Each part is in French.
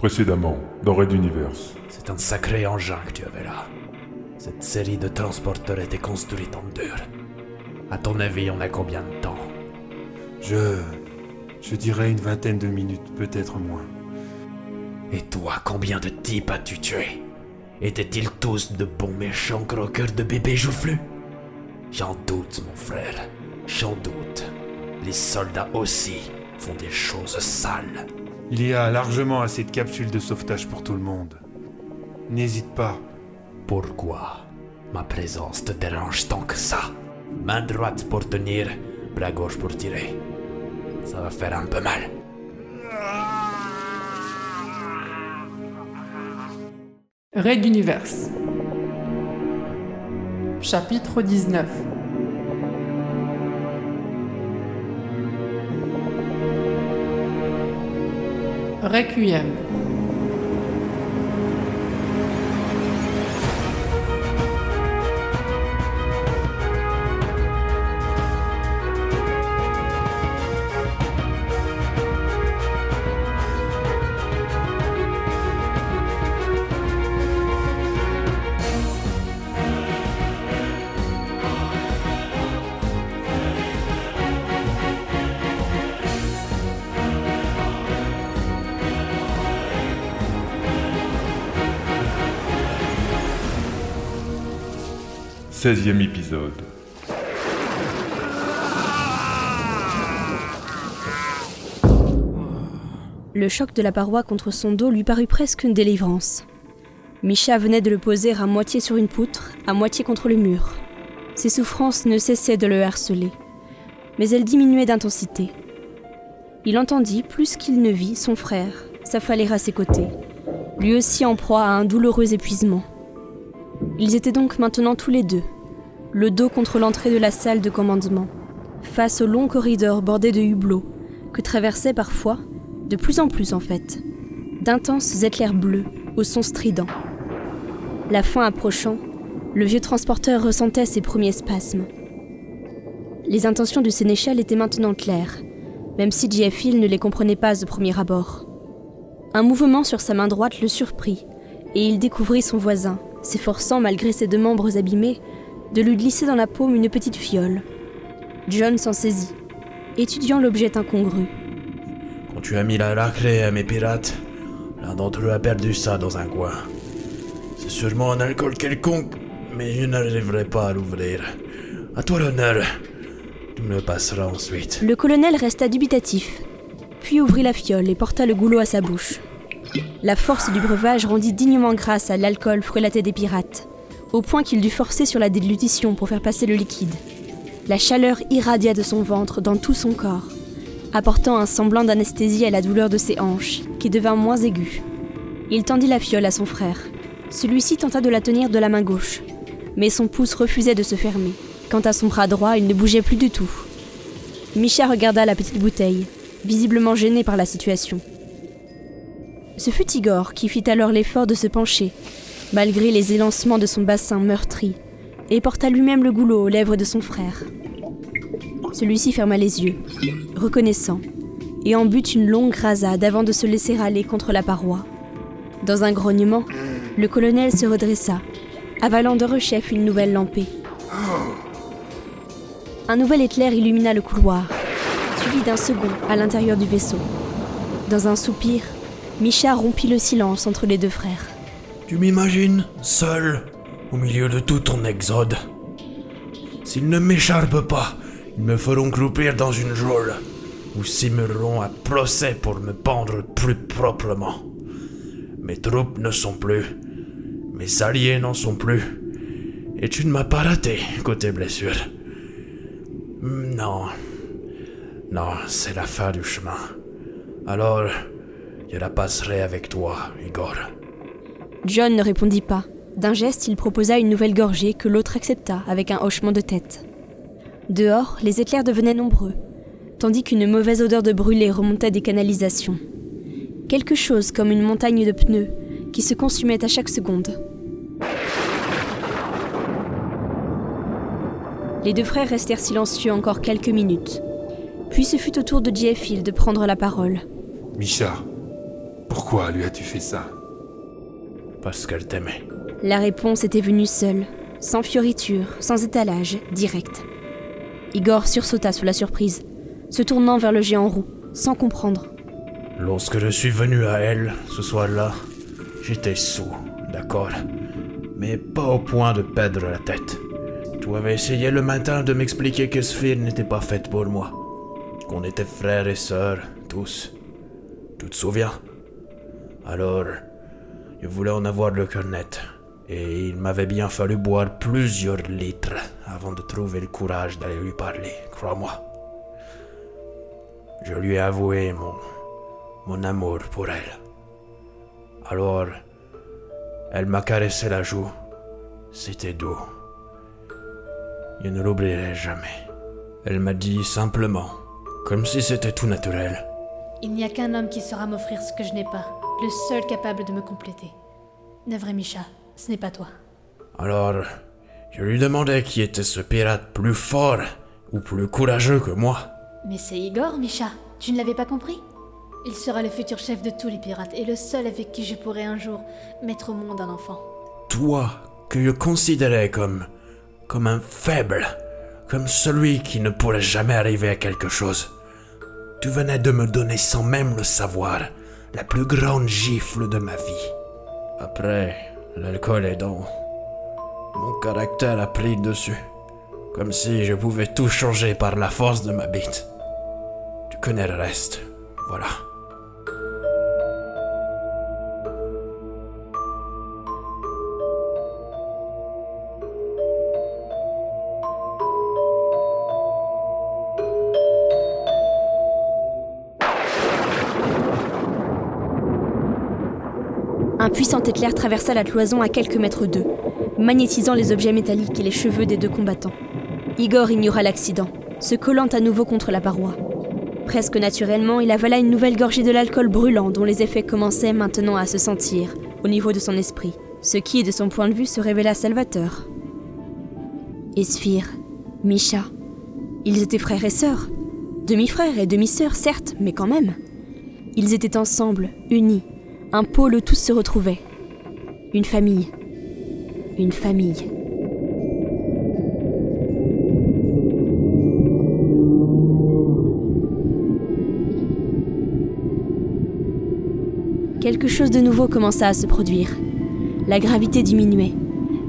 Précédemment, dans Red Universe. C'est un sacré engin que tu avais là. Cette série de transporteurs était construite en dur. À ton avis, on a combien de temps? Je. Je dirais une vingtaine de minutes, peut-être moins. Et toi, combien de types as-tu tué Étaient-ils tous de bons méchants croqueurs de bébés joufflus? J'en doute, mon frère. J'en doute. Les soldats aussi font des choses sales. Il y a largement assez de capsules de sauvetage pour tout le monde. N'hésite pas. Pourquoi ma présence te dérange tant que ça? Main droite pour tenir, bras gauche pour tirer. Ça va faire un peu mal. Raid Universe. Chapitre 19. Requiem. Seizième épisode. Le choc de la paroi contre son dos lui parut presque une délivrance. Misha venait de le poser à moitié sur une poutre, à moitié contre le mur. Ses souffrances ne cessaient de le harceler, mais elles diminuaient d'intensité. Il entendit, plus qu'il ne vit, son frère s'affaler à ses côtés, lui aussi en proie à un douloureux épuisement. Ils étaient donc maintenant tous les deux, le dos contre l'entrée de la salle de commandement, face au long corridor bordé de hublots, que traversaient parfois, de plus en plus en fait, d'intenses éclairs bleus au son strident. La fin approchant, le vieux transporteur ressentait ses premiers spasmes. Les intentions du sénéchal étaient maintenant claires, même si J.F. Hill ne les comprenait pas au premier abord. Un mouvement sur sa main droite le surprit, et il découvrit son voisin, s'efforçant, malgré ses deux membres abîmés, de lui glisser dans la paume une petite fiole. John s'en saisit, étudiant l'objet incongru. Quand tu as mis la raclée à mes pirates, l'un d'entre eux a perdu ça dans un coin. C'est sûrement un alcool quelconque, mais je n'arriverai pas à l'ouvrir. À toi l'honneur. Tu me le passeras ensuite. Le colonel resta dubitatif, puis ouvrit la fiole et porta le goulot à sa bouche. La force du breuvage rendit dignement grâce à l'alcool frelaté des pirates, au point qu'il dut forcer sur la déglutition pour faire passer le liquide. La chaleur irradia de son ventre dans tout son corps, apportant un semblant d'anesthésie à la douleur de ses hanches, qui devint moins aiguë. Il tendit la fiole à son frère. Celui-ci tenta de la tenir de la main gauche, mais son pouce refusait de se fermer. Quant à son bras droit, il ne bougeait plus du tout. Micha regarda la petite bouteille, visiblement gêné par la situation. Ce fut Igor qui fit alors l'effort de se pencher, malgré les élancements de son bassin meurtri, et porta lui-même le goulot aux lèvres de son frère. Celui-ci ferma les yeux, reconnaissant, et en but une longue rasade avant de se laisser aller contre la paroi. Dans un grognement, le colonel se redressa, avalant de rechef une nouvelle lampée. Un nouvel éclair illumina le couloir, suivi d'un second à l'intérieur du vaisseau. Dans un soupir, Micha rompit le silence entre les deux frères. Tu m'imagines, seul, au milieu de tout ton exode. S'ils ne m'écharpent pas, ils me feront croupir dans une geôle, ou simuleront un procès pour me pendre plus proprement. Mes troupes ne sont plus, mes alliés n'en sont plus, et tu ne m'as pas raté côté blessure. Non, non, c'est la fin du chemin. Alors, je la passerai avec toi, Igor. John ne répondit pas. D'un geste, il proposa une nouvelle gorgée que l'autre accepta avec un hochement de tête. Dehors, les éclairs devenaient nombreux, tandis qu'une mauvaise odeur de brûlé remontait des canalisations. Quelque chose comme une montagne de pneus qui se consumait à chaque seconde. Les deux frères restèrent silencieux encore quelques minutes. Puis ce fut au tour de. Hill de prendre la parole. Misha, Pourquoi lui as-tu fait ça Parce qu'elle t'aimait. La réponse était venue seule, sans fioriture, sans étalage, direct. Igor sursauta sous la surprise, se tournant vers le géant roux, sans comprendre. Lorsque je suis venu à elle, ce soir-là, j'étais sous, d'accord? Mais pas au point de perdre la tête. Tu avais essayé le matin de m'expliquer que Sphère n'était pas faite pour moi. Qu'on était frères et sœurs, tous. Tu te souviens? Alors, je voulais en avoir le cœur net. Et il m'avait bien fallu boire plusieurs litres avant de trouver le courage d'aller lui parler, crois-moi. Je lui ai avoué mon, mon amour pour elle. Alors, elle m'a caressé la joue. C'était doux. Je ne l'oublierai jamais. Elle m'a dit simplement, comme si c'était tout naturel. Il n'y a qu'un homme qui saura m'offrir ce que je n'ai pas, le seul capable de me compléter. Navré Micha, ce n'est pas toi. Alors, je lui demandai qui était ce pirate plus fort ou plus courageux que moi. Mais c'est Igor, Micha. Tu ne l'avais pas compris? Il sera le futur chef de tous les pirates et le seul avec qui je pourrai un jour mettre au monde un enfant. Toi, que je considérais comme. comme un faible, comme celui qui ne pourrait jamais arriver à quelque chose. Tu venais de me donner sans même le savoir la plus grande gifle de ma vie. Après, l'alcool aidant, mon caractère a pris dessus, comme si je pouvais tout changer par la force de ma bite. Tu connais le reste, voilà. Puissant éclair traversa la cloison à quelques mètres d'eux, magnétisant les objets métalliques et les cheveux des deux combattants. Igor ignora l'accident, se collant à nouveau contre la paroi. Presque naturellement, il avala une nouvelle gorgée de l'alcool brûlant dont les effets commençaient maintenant à se sentir, au niveau de son esprit, ce qui, de son point de vue, se révéla salvateur. Esphir, Misha, ils étaient frères et sœurs. Demi-frères et demi-sœurs, certes, mais quand même. Ils étaient ensemble, unis, un pôle où tous se retrouvaient. Une famille. Une famille. Quelque chose de nouveau commença à se produire. La gravité diminuait.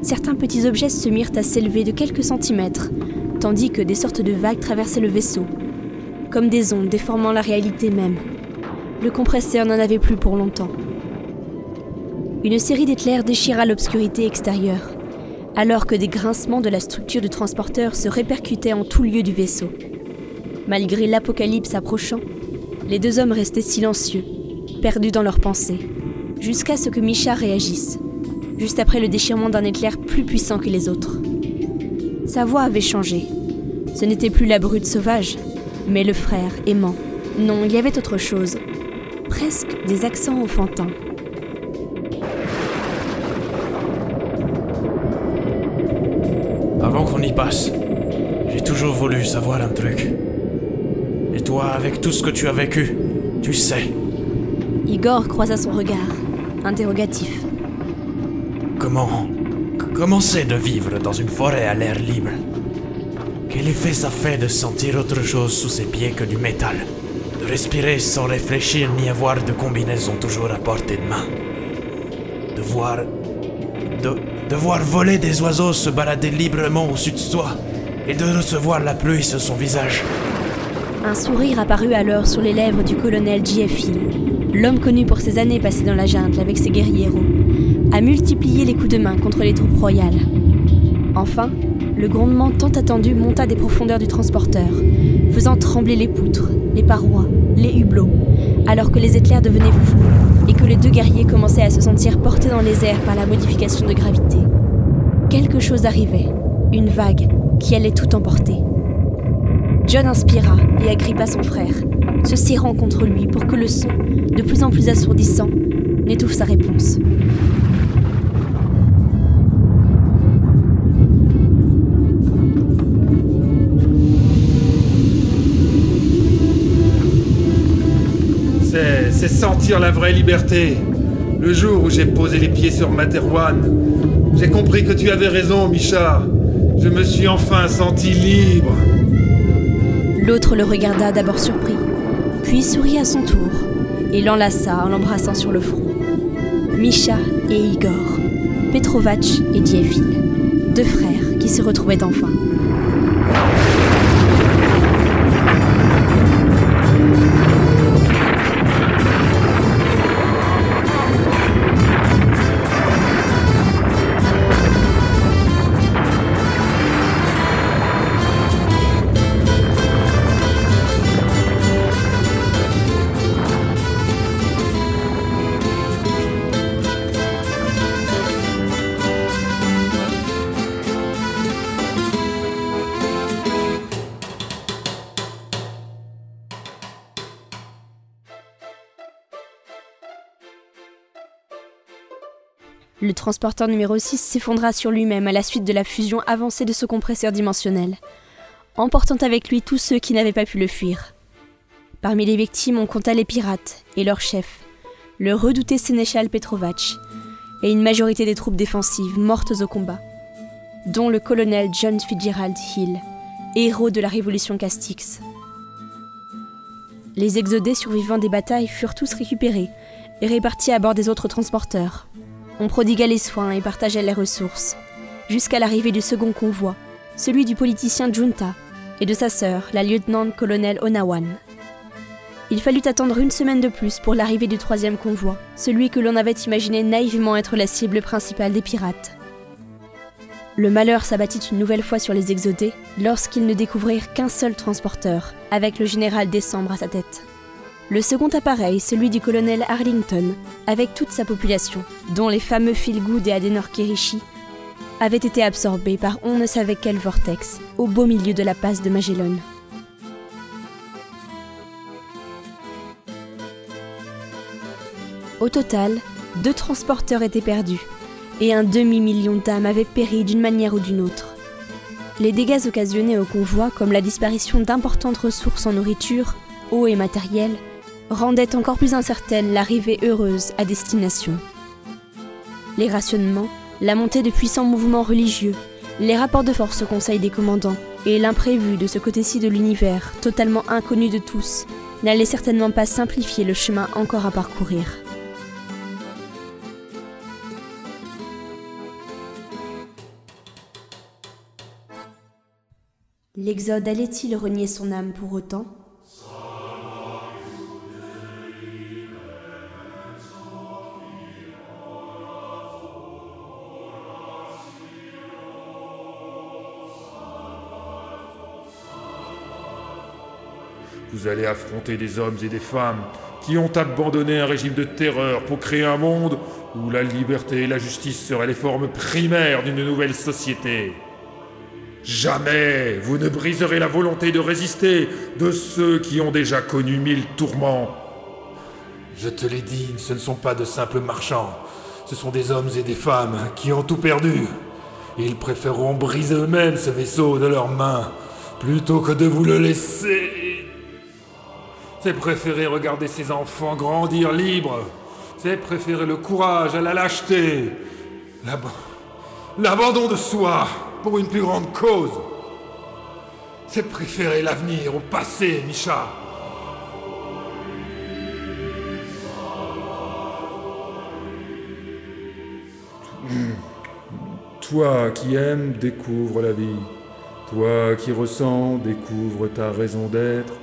Certains petits objets se mirent à s'élever de quelques centimètres, tandis que des sortes de vagues traversaient le vaisseau, comme des ondes déformant la réalité même. Le compresseur n'en avait plus pour longtemps. Une série d'éclairs déchira l'obscurité extérieure, alors que des grincements de la structure du transporteur se répercutaient en tout lieu du vaisseau. Malgré l'apocalypse approchant, les deux hommes restaient silencieux, perdus dans leurs pensées, jusqu'à ce que Misha réagisse, juste après le déchirement d'un éclair plus puissant que les autres. Sa voix avait changé. Ce n'était plus la brute sauvage, mais le frère aimant. Non, il y avait autre chose. Presque des accents enfantins. Avant qu'on y passe, j'ai toujours voulu savoir un truc. Et toi, avec tout ce que tu as vécu, tu sais, Igor croisa son regard, interrogatif. comment. comment c'est de vivre dans une forêt à l'air libre? Quel effet ça fait de sentir autre chose sous ses pieds que du métal? Respirer sans réfléchir ni avoir de combinaison toujours à portée de main De voir. de. de voir voler des oiseaux se balader librement au-dessus de toi et de recevoir la pluie sur son visage. Un sourire apparut alors sur les lèvres du colonel J.F. L'homme connu pour ses années passées dans la jungle avec ses guerriers a multiplié les coups de main contre les troupes royales. Enfin, le grondement tant attendu monta des profondeurs du transporteur, faisant trembler les poutres, les parois, les hublots, alors que les éclairs devenaient fous et que les deux guerriers commençaient à se sentir portés dans les airs par la modification de gravité. Quelque chose arrivait, une vague qui allait tout emporter. John inspira et agrippa son frère, se serrant contre lui pour que le son, de plus en plus assourdissant, n'étouffe sa réponse. Sentir la vraie liberté. Le jour où j'ai posé les pieds sur Materwan, j'ai compris que tu avais raison, Micha. Je me suis enfin senti libre. L'autre le regarda d'abord surpris, puis sourit à son tour et l'enlaça en l'embrassant sur le front. Misha et Igor, Petrovac et Dievil, deux frères qui se retrouvaient enfin. Le transporteur numéro 6 s'effondra sur lui-même à la suite de la fusion avancée de ce compresseur dimensionnel, emportant avec lui tous ceux qui n'avaient pas pu le fuir. Parmi les victimes, on compta les pirates et leur chef, le redouté sénéchal Petrovac, et une majorité des troupes défensives mortes au combat, dont le colonel John Fitzgerald Hill, héros de la révolution Castix. Les exodés survivants des batailles furent tous récupérés et répartis à bord des autres transporteurs. On prodigua les soins et partageait les ressources, jusqu'à l'arrivée du second convoi, celui du politicien Junta, et de sa sœur, la lieutenant-colonel Onawan. Il fallut attendre une semaine de plus pour l'arrivée du troisième convoi, celui que l'on avait imaginé naïvement être la cible principale des pirates. Le malheur s'abattit une nouvelle fois sur les exodés lorsqu'ils ne découvrirent qu'un seul transporteur, avec le général Décembre à sa tête. Le second appareil, celui du colonel Arlington, avec toute sa population, dont les fameux Philgood et Adenor Kirishi, avait été absorbé par on ne savait quel vortex, au beau milieu de la passe de Magellan. Au total, deux transporteurs étaient perdus, et un demi-million d'âmes avaient péri d'une manière ou d'une autre. Les dégâts occasionnés au convoi, comme la disparition d'importantes ressources en nourriture, eau et matériel, rendaient encore plus incertaine l'arrivée heureuse à destination. Les rationnements, la montée de puissants mouvements religieux, les rapports de force au conseil des commandants et l'imprévu de ce côté-ci de l'univers, totalement inconnu de tous, n'allaient certainement pas simplifier le chemin encore à parcourir. L'Exode allait-il renier son âme pour autant? Vous allez affronter des hommes et des femmes qui ont abandonné un régime de terreur pour créer un monde où la liberté et la justice seraient les formes primaires d'une nouvelle société. Jamais vous ne briserez la volonté de résister de ceux qui ont déjà connu mille tourments. Je te l'ai dit, ce ne sont pas de simples marchands, ce sont des hommes et des femmes qui ont tout perdu. Ils préféreront briser eux-mêmes ce vaisseau de leurs mains plutôt que de vous le laisser. C'est préférer regarder ses enfants grandir libres. C'est préférer le courage à la lâcheté. L'ab- L'abandon de soi pour une plus grande cause. C'est préférer l'avenir au passé, Micha. Toi qui aimes, découvre la vie. Toi qui ressens, découvre ta raison d'être.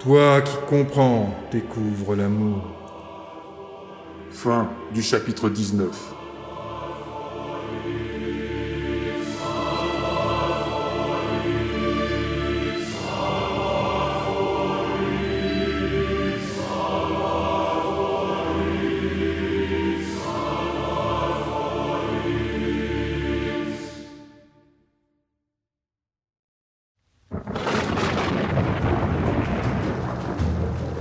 Toi qui comprends, découvre l'amour. Fin du chapitre 19.